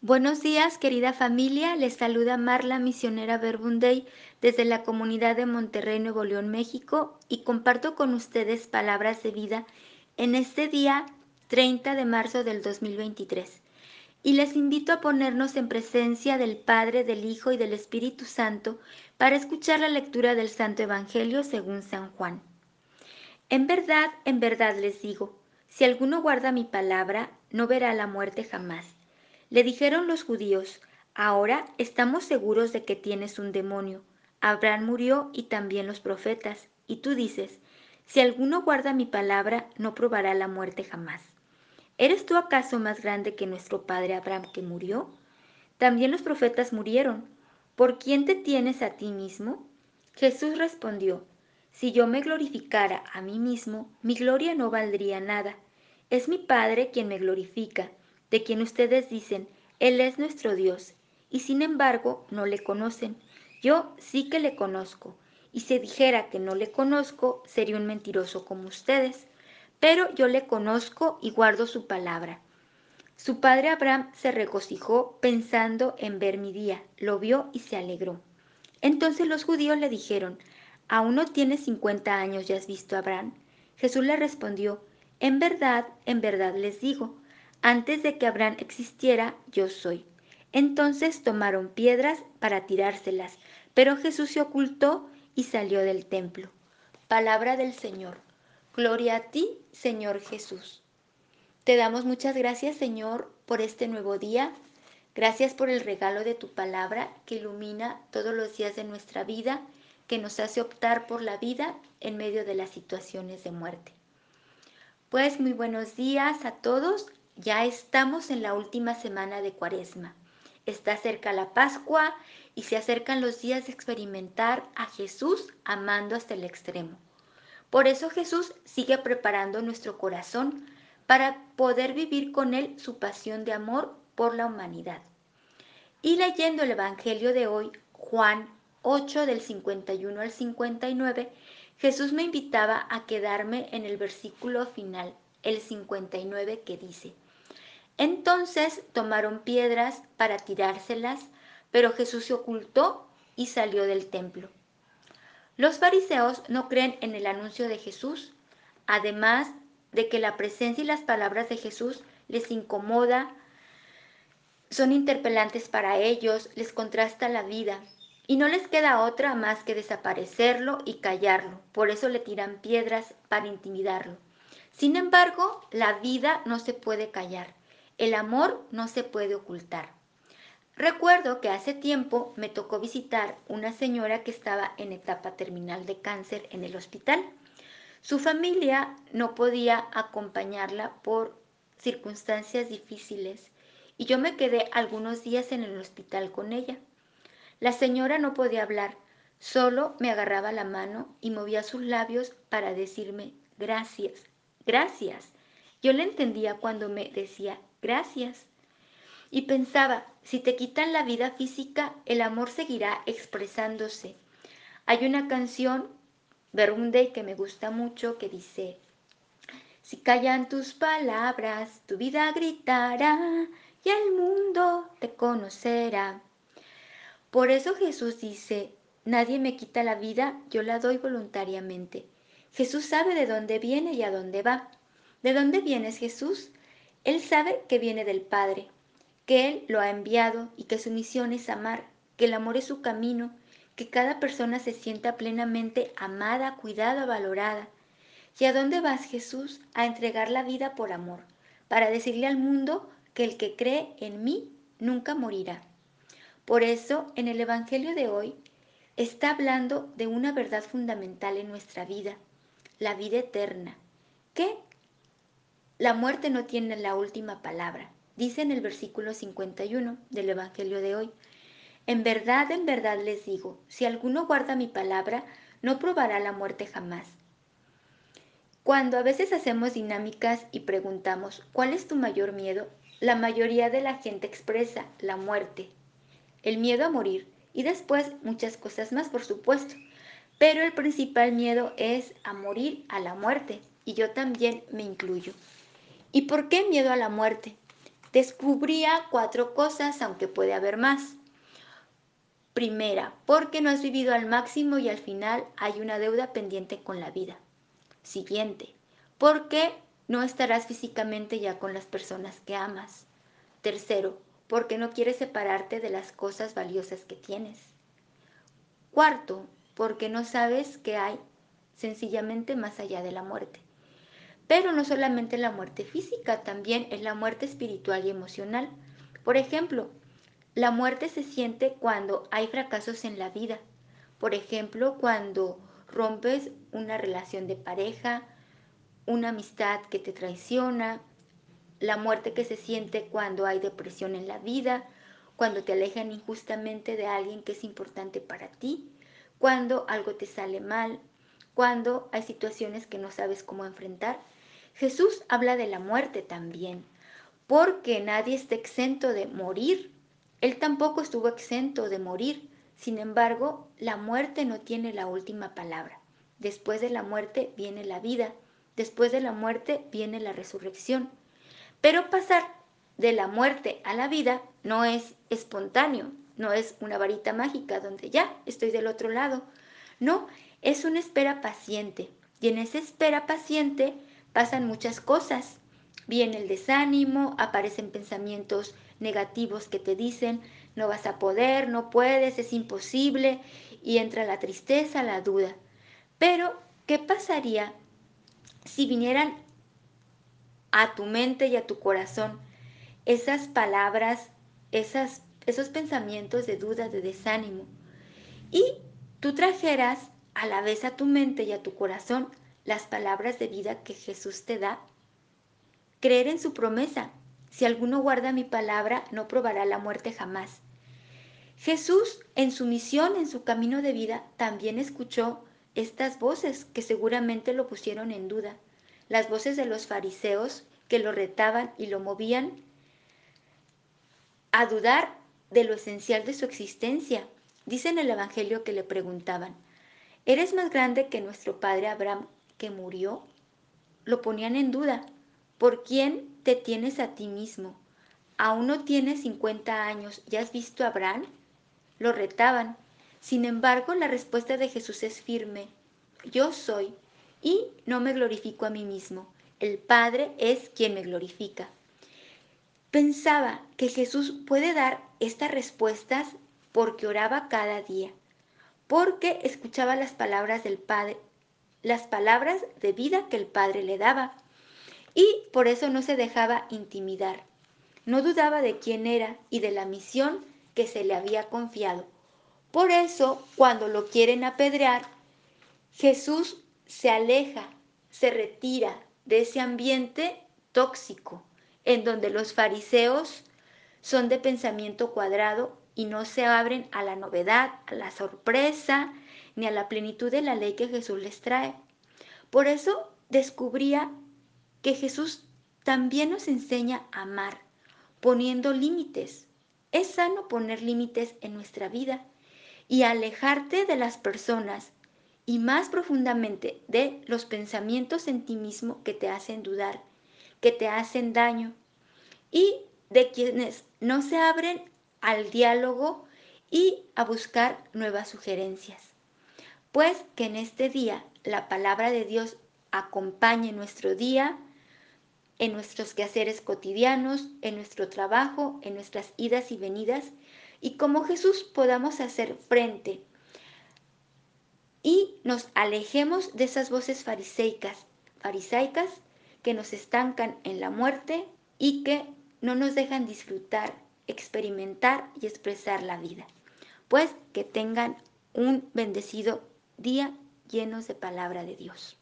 Buenos días, querida familia. Les saluda Marla, misionera Verbunday, desde la comunidad de Monterrey, Nuevo León, México, y comparto con ustedes palabras de vida en este día 30 de marzo del 2023. Y les invito a ponernos en presencia del Padre, del Hijo y del Espíritu Santo para escuchar la lectura del Santo Evangelio según San Juan. En verdad, en verdad les digo, si alguno guarda mi palabra, no verá la muerte jamás. Le dijeron los judíos, ahora estamos seguros de que tienes un demonio. Abraham murió y también los profetas. Y tú dices, si alguno guarda mi palabra, no probará la muerte jamás. ¿Eres tú acaso más grande que nuestro padre Abraham que murió? También los profetas murieron. ¿Por quién te tienes a ti mismo? Jesús respondió, si yo me glorificara a mí mismo, mi gloria no valdría nada. Es mi Padre quien me glorifica de quien ustedes dicen, Él es nuestro Dios, y sin embargo no le conocen. Yo sí que le conozco, y si dijera que no le conozco, sería un mentiroso como ustedes. Pero yo le conozco y guardo su palabra. Su padre Abraham se regocijó pensando en ver mi día, lo vio y se alegró. Entonces los judíos le dijeron, ¿aún no tienes cincuenta años y has visto a Abraham? Jesús le respondió, en verdad, en verdad les digo, antes de que Abraham existiera, yo soy. Entonces tomaron piedras para tirárselas, pero Jesús se ocultó y salió del templo. Palabra del Señor. Gloria a ti, Señor Jesús. Te damos muchas gracias, Señor, por este nuevo día. Gracias por el regalo de tu palabra que ilumina todos los días de nuestra vida, que nos hace optar por la vida en medio de las situaciones de muerte. Pues muy buenos días a todos. Ya estamos en la última semana de Cuaresma. Está cerca la Pascua y se acercan los días de experimentar a Jesús amando hasta el extremo. Por eso Jesús sigue preparando nuestro corazón para poder vivir con Él su pasión de amor por la humanidad. Y leyendo el Evangelio de hoy, Juan 8 del 51 al 59, Jesús me invitaba a quedarme en el versículo final, el 59, que dice, entonces tomaron piedras para tirárselas, pero Jesús se ocultó y salió del templo. Los fariseos no creen en el anuncio de Jesús, además de que la presencia y las palabras de Jesús les incomoda, son interpelantes para ellos, les contrasta la vida y no les queda otra más que desaparecerlo y callarlo. Por eso le tiran piedras para intimidarlo. Sin embargo, la vida no se puede callar. El amor no se puede ocultar. Recuerdo que hace tiempo me tocó visitar una señora que estaba en etapa terminal de cáncer en el hospital. Su familia no podía acompañarla por circunstancias difíciles y yo me quedé algunos días en el hospital con ella. La señora no podía hablar, solo me agarraba la mano y movía sus labios para decirme gracias, gracias. Yo le entendía cuando me decía gracias. Y pensaba, si te quitan la vida física, el amor seguirá expresándose. Hay una canción, Berunde, que me gusta mucho, que dice, si callan tus palabras, tu vida gritará y el mundo te conocerá. Por eso Jesús dice, nadie me quita la vida, yo la doy voluntariamente. Jesús sabe de dónde viene y a dónde va. ¿De dónde vienes, Jesús? Él sabe que viene del Padre, que Él lo ha enviado y que su misión es amar, que el amor es su camino, que cada persona se sienta plenamente amada, cuidada, valorada. ¿Y a dónde vas, Jesús? A entregar la vida por amor, para decirle al mundo que el que cree en mí nunca morirá. Por eso, en el Evangelio de hoy, está hablando de una verdad fundamental en nuestra vida, la vida eterna, la muerte no tiene la última palabra, dice en el versículo 51 del Evangelio de hoy. En verdad, en verdad les digo, si alguno guarda mi palabra, no probará la muerte jamás. Cuando a veces hacemos dinámicas y preguntamos, ¿cuál es tu mayor miedo? La mayoría de la gente expresa la muerte, el miedo a morir y después muchas cosas más, por supuesto. Pero el principal miedo es a morir a la muerte y yo también me incluyo. ¿Y por qué miedo a la muerte? Descubría cuatro cosas, aunque puede haber más. Primera, porque no has vivido al máximo y al final hay una deuda pendiente con la vida. Siguiente, porque no estarás físicamente ya con las personas que amas. Tercero, porque no quieres separarte de las cosas valiosas que tienes. Cuarto, porque no sabes qué hay sencillamente más allá de la muerte. Pero no solamente la muerte física, también es la muerte espiritual y emocional. Por ejemplo, la muerte se siente cuando hay fracasos en la vida. Por ejemplo, cuando rompes una relación de pareja, una amistad que te traiciona, la muerte que se siente cuando hay depresión en la vida, cuando te alejan injustamente de alguien que es importante para ti, cuando algo te sale mal, cuando hay situaciones que no sabes cómo enfrentar. Jesús habla de la muerte también, porque nadie está exento de morir. Él tampoco estuvo exento de morir. Sin embargo, la muerte no tiene la última palabra. Después de la muerte viene la vida. Después de la muerte viene la resurrección. Pero pasar de la muerte a la vida no es espontáneo, no es una varita mágica donde ya estoy del otro lado. No, es una espera paciente. Y en esa espera paciente pasan muchas cosas. Viene el desánimo, aparecen pensamientos negativos que te dicen no vas a poder, no puedes, es imposible, y entra la tristeza, la duda. Pero, ¿qué pasaría si vinieran a tu mente y a tu corazón esas palabras, esas, esos pensamientos de duda, de desánimo, y tú trajeras a la vez a tu mente y a tu corazón las palabras de vida que Jesús te da? Creer en su promesa, si alguno guarda mi palabra, no probará la muerte jamás. Jesús, en su misión, en su camino de vida, también escuchó estas voces que seguramente lo pusieron en duda, las voces de los fariseos que lo retaban y lo movían a dudar de lo esencial de su existencia. Dice en el Evangelio que le preguntaban, ¿eres más grande que nuestro padre Abraham que murió? Lo ponían en duda. ¿Por quién te tienes a ti mismo? ¿Aún no tienes 50 años? ¿Ya has visto a Abraham? Lo retaban. Sin embargo, la respuesta de Jesús es firme. Yo soy y no me glorifico a mí mismo. El Padre es quien me glorifica. Pensaba que Jesús puede dar estas respuestas porque oraba cada día, porque escuchaba las palabras del Padre, las palabras de vida que el Padre le daba y por eso no se dejaba intimidar. No dudaba de quién era y de la misión que se le había confiado. Por eso, cuando lo quieren apedrear, Jesús se aleja, se retira de ese ambiente tóxico, en donde los fariseos son de pensamiento cuadrado y no se abren a la novedad, a la sorpresa, ni a la plenitud de la ley que Jesús les trae. Por eso descubría que Jesús también nos enseña a amar, poniendo límites. Es sano poner límites en nuestra vida y alejarte de las personas y más profundamente de los pensamientos en ti mismo que te hacen dudar, que te hacen daño y de quienes no se abren al diálogo y a buscar nuevas sugerencias. Pues que en este día la palabra de Dios acompañe nuestro día, en nuestros quehaceres cotidianos, en nuestro trabajo, en nuestras idas y venidas, y como Jesús podamos hacer frente y nos alejemos de esas voces fariseicas, farisaicas que nos estancan en la muerte y que no nos dejan disfrutar, experimentar y expresar la vida. Pues que tengan un bendecido día llenos de palabra de Dios.